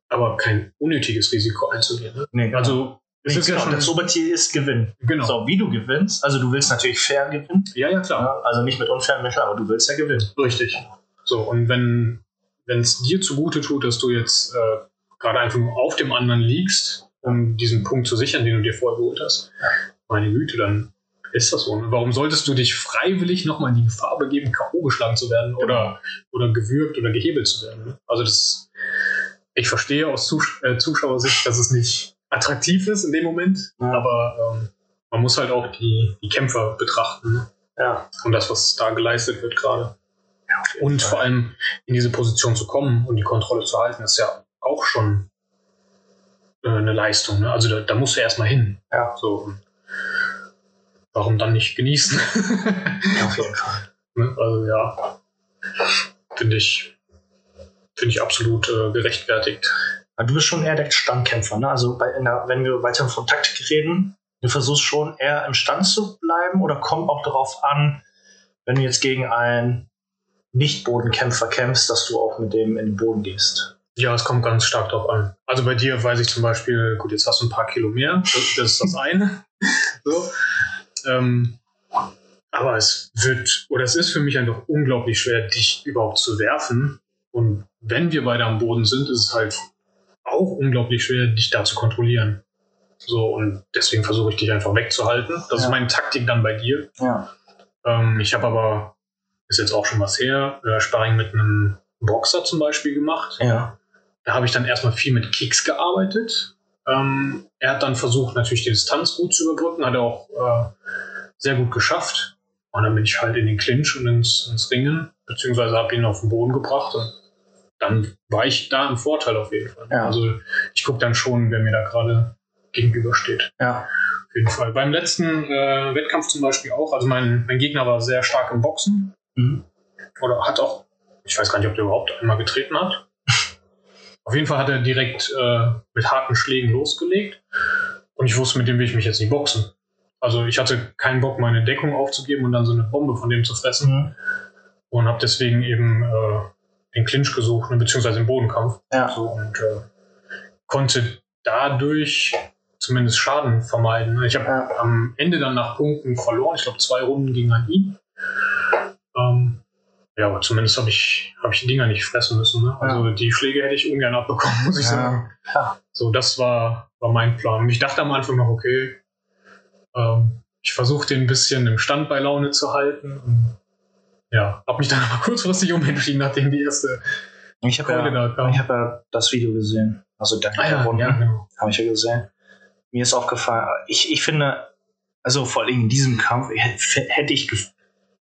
Aber kein unnötiges Risiko einzugehen. Ne? Nee, genau. Also es Nee, ist genau, ja schon. das Oberziel ist Gewinnen. genau. So, wie du gewinnst, also du willst natürlich fair gewinnen, Ja, ja, klar. ja, also nicht mit unfairen Mitteln, aber du willst ja gewinnen. Richtig. So, und wenn es dir zugute tut, dass du jetzt äh, gerade einfach nur auf dem anderen liegst, um diesen Punkt zu sichern, den du dir vorher geholt hast, meine Güte, dann Ist das so? Ne? Warum solltest du dich freiwillig nochmal in die Gefahr begeben, K.O. geschlagen zu werden oder, oder gewürgt oder gehebelt zu werden? Also das, ich verstehe aus Zus äh, Zuschauersicht, dass es nicht attraktiv ist in dem Moment, Ja. aber ähm, man muss halt auch die, die Kämpfer betrachten ne? Ja. und das, was da geleistet wird gerade. jeden Und Fall. vor allem in diese Position zu kommen und die Kontrolle zu halten, ist ja auch schon äh, eine Leistung. Ne? Also da, da musst du erstmal hin. Ja. So. Warum dann nicht genießen? Ja, auf jeden Fall. Ne? Also ja, finde ich, finde ich absolut äh, gerechtfertigt. Du bist schon eher der Standkämpfer, ne? Also bei, der, wenn wir weiter von Taktik reden, du versuchst schon eher im Stand zu bleiben oder kommt auch darauf an, wenn du jetzt gegen einen Nicht-Bodenkämpfer kämpfst, dass du auch mit dem in den Boden gehst. Ja, es kommt ganz stark drauf an. Also bei dir weiß ich zum Beispiel, gut, jetzt hast du ein paar Kilo mehr, das, das ist das eine. so. ähm, aber es wird, oder es ist für mich einfach unglaublich schwer, dich überhaupt zu werfen. Und wenn wir beide am Boden sind, ist es halt auch unglaublich schwer, dich da zu kontrollieren. So, und deswegen versuche ich dich einfach wegzuhalten. Das Ja. ist meine Taktik dann bei dir. Ja. Ähm, ich habe aber, ist jetzt auch schon was her, äh, Sparring mit einem Boxer zum Beispiel gemacht. Ja. Da habe ich dann erstmal viel mit Kicks gearbeitet. Ähm, er hat dann versucht, natürlich die Distanz gut zu überbrücken, hat er auch äh, sehr gut geschafft. Und dann bin ich halt in den Clinch und ins, ins Ringen, beziehungsweise habe ihn auf den Boden gebracht. Und dann war ich da im Vorteil auf jeden Fall. Ja. Also ich gucke dann schon, wer mir da gerade gegenübersteht. Ja. Auf jeden Fall. Beim letzten äh, Wettkampf zum Beispiel auch. Also mein, mein Gegner war sehr stark im Boxen. Mhm. Oder hat auch, ich weiß gar nicht, ob der überhaupt einmal getreten hat. Auf jeden Fall hat er direkt äh, mit harten Schlägen losgelegt. Und ich wusste, mit dem will ich mich jetzt nicht boxen. Also ich hatte keinen Bock, meine Deckung aufzugeben und dann so eine Bombe von dem zu fressen. Mhm. Und habe deswegen eben äh, den Clinch gesucht, beziehungsweise den Bodenkampf. Ja. So, und äh, konnte dadurch zumindest Schaden vermeiden. Ich habe Ja. am Ende dann nach Punkten verloren. Ich glaube, zwei Runden gegen an ihn. Ähm, ja, aber zumindest habe ich, hab ich die Dinger nicht fressen müssen. Ne? Also die Schläge hätte ich ungern abbekommen, muss ich sagen. Ja. So, das war, war mein Plan. Und ich dachte am Anfang noch, okay, ähm, ich versuche den ein bisschen im Stand bei Laune zu halten. Und, ja, habe mich dann aber kurzfristig umentschieden, nachdem die erste Ich habe Keule ja, da kam. ich hab ja das Video gesehen. Also der Ah ja, ja, genau. habe ich ja gesehen. Mir ist aufgefallen, ich, ich finde, also vor allem in diesem Kampf hätte, ich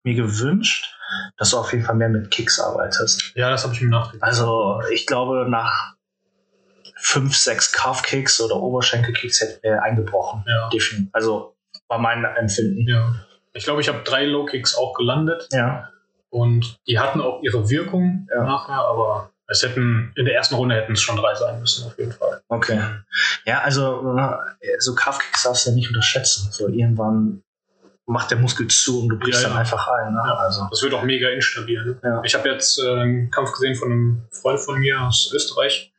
mir gewünscht, dass du auf jeden Fall mehr mit Kicks arbeitest. Ja, das habe ich mir nachgedacht. Also ich glaube, nach fünf, sechs Calf-Kicks oder Oberschenkel-Kicks hätte er eingebrochen. Ja. Definitiv. Also war mein Empfinden. ja. Ich glaube, ich habe drei Low Kicks auch gelandet Ja. und die hatten auch ihre Wirkung Ja. nachher, aber es hätten in der ersten Runde hätten es schon drei sein müssen, auf jeden Fall. Okay. Ja, also äh, so Calf-Kicks darfst du ja nicht unterschätzen. So irgendwann macht der Muskel zu und du brichst Ja, dann ja. einfach ein. Ne? Ja. Also. Das wird auch mega instabil. Ne? Ich habe jetzt äh, einen Kampf gesehen von einem Freund von mir aus Österreich.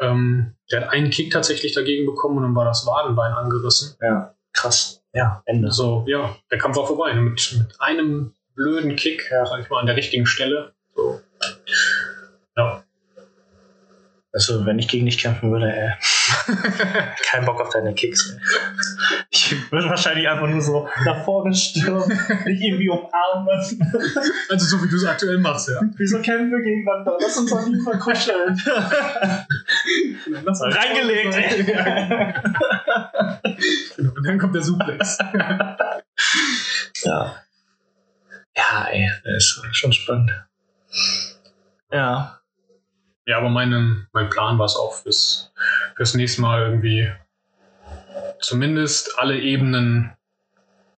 Ähm, der hat einen Kick tatsächlich dagegen bekommen und dann war das Wadenbein angerissen. Ja, krass. Ja, Ende. So, ja, der Kampf war vorbei. ne? Mit, mit einem blöden Kick, Ja. sag ich mal, an der richtigen Stelle. So. Ja. Also, wenn ich gegen dich kämpfen würde, ey. Kein Bock auf deine Kicks. Ich würde wahrscheinlich einfach nur so nach vorne stürmen, dich irgendwie umarmen. Also so wie du es aktuell machst, ja. Wieso kämpfen wir gegeneinander? Lass uns doch nie verkuscheln. Reingelegt. Genau, Und dann kommt der Suplex. Ja. Ja, ey, das ist schon spannend. Ja. Ja, aber meine, mein Plan war es auch fürs, fürs nächste Mal irgendwie zumindest alle Ebenen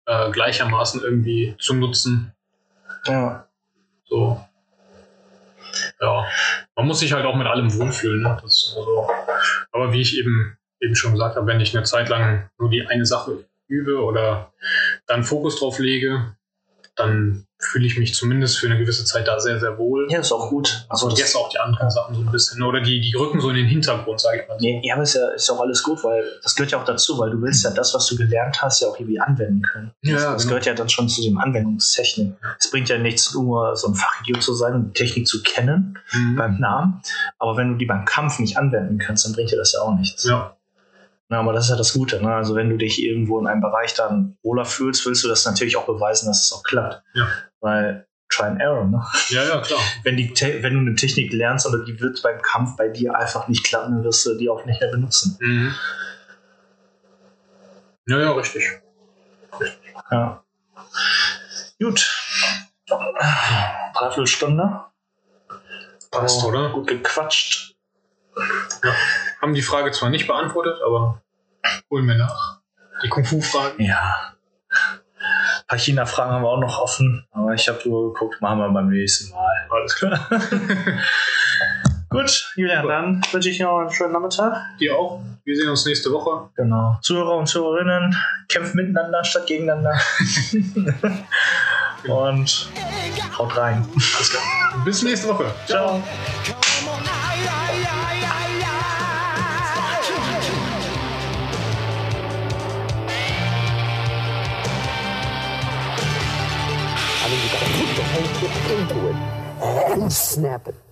äh, gleichermaßen irgendwie zu nutzen. Ja. So. Ja. Man muss sich halt auch mit allem wohlfühlen. Ne? Das ist so. Aber wie ich eben, eben schon gesagt habe, wenn ich eine Zeit lang nur die eine Sache übe oder dann Fokus drauf lege, dann fühle ich mich zumindest für eine gewisse Zeit da sehr, sehr wohl. Ja, ist auch gut. Also Also, vergesse auch die anderen Sachen so ein bisschen. Oder die, die rücken so in den Hintergrund, sage ich mal so. Nee, ja, aber ist ja, ist auch alles gut, weil das gehört ja auch dazu, weil du willst ja das, was du gelernt hast, ja auch irgendwie anwenden können. Ja, das, das genau. gehört ja dann schon zu dem Anwendungstechnik. Es bringt ja nichts, nur so ein Fachidiot zu sein und die Technik zu kennen Mhm. beim Namen, aber wenn du die beim Kampf nicht anwenden kannst, dann bringt dir das ja auch nichts. Ja. Na, aber das ist ja das Gute. Ne? Also wenn du dich irgendwo in einem Bereich dann wohler fühlst, willst du das natürlich auch beweisen, dass es auch klappt. Ja. Weil Try and Error, ne? Ja, ja, klar. Wenn, die, wenn du eine Technik lernst, aber die wird beim Kampf bei dir einfach nicht klappen, dann wirst du die auch nicht mehr benutzen. Mhm. Ja, ja, richtig. Ja. Gut. Dreiviertelstunde. Passt, Oh, oder? Gut gequatscht. Haben die Frage zwar nicht beantwortet, aber holen wir nach. Die Kung-Fu-Fragen. Ja. Ein paar China-Fragen haben wir auch noch offen, aber ich habe so geguckt, machen wir beim nächsten Mal. Alles klar. Gut, Julian, dann wünsche ich noch einen schönen Nachmittag. Dir auch. Wir sehen uns nächste Woche. Genau. Zuhörer und Zuhörerinnen, kämpft miteinander statt gegeneinander. und haut rein. Alles klar. Bis nächste Woche. Ciao. I mean, you gotta put the whole shit into it and snap it.